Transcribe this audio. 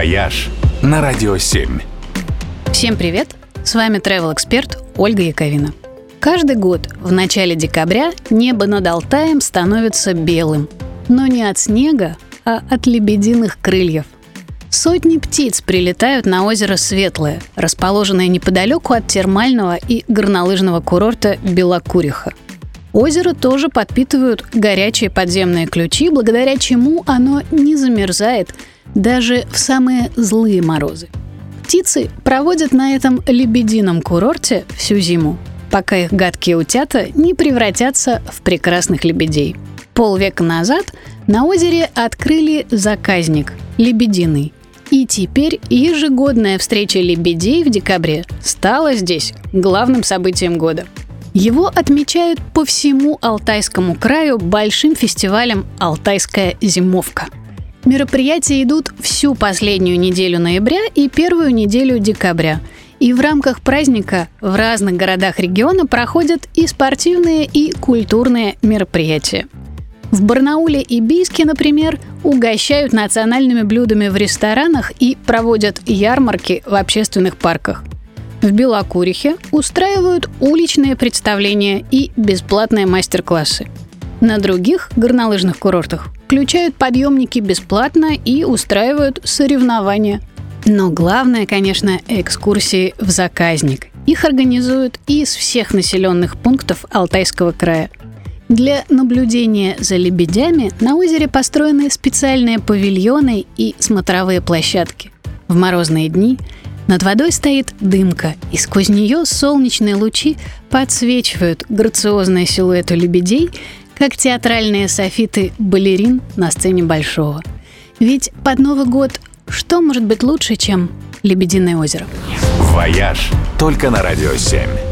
«Вояж» на Радио 7. Всем привет! С вами travel эксперт Ольга Яковина. Каждый год в начале декабря небо над Алтаем становится белым. Но не от снега, а от лебединых крыльев. Сотни птиц прилетают на озеро Светлое, расположенное неподалеку от термального и горнолыжного курорта Белокуриха. Озеро тоже подпитывают горячие подземные ключи, благодаря чему оно не замерзает даже в самые злые морозы. Птицы проводят на этом лебедином курорте всю зиму, пока их гадкие утята не превратятся в прекрасных лебедей. Полвека назад на озере открыли заказник – лебединый. И теперь ежегодная встреча лебедей в декабре стала здесь главным событием года. Его отмечают по всему Алтайскому краю большим фестивалем «Алтайская зимовка». Мероприятия идут всю последнюю неделю ноября и первую неделю декабря. И в рамках праздника в разных городах региона проходят и спортивные, и культурные мероприятия. В Барнауле и Бийске, например, угощают национальными блюдами в ресторанах и проводят ярмарки в общественных парках. В Белокурихе устраивают уличные представления и бесплатные мастер-классы. На других горнолыжных курортах включают подъемники бесплатно и устраивают соревнования. Но главное, конечно, экскурсии в заказник. Их организуют из всех населенных пунктов Алтайского края. Для наблюдения за лебедями на озере построены специальные павильоны и смотровые площадки. В морозные дни над водой стоит дымка, и сквозь нее солнечные лучи подсвечивают грациозные силуэты лебедей, как театральные софиты балерин на сцене Большого. Ведь под Новый год что может быть лучше, чем Лебединое озеро? «Вояж» только на Радио 7.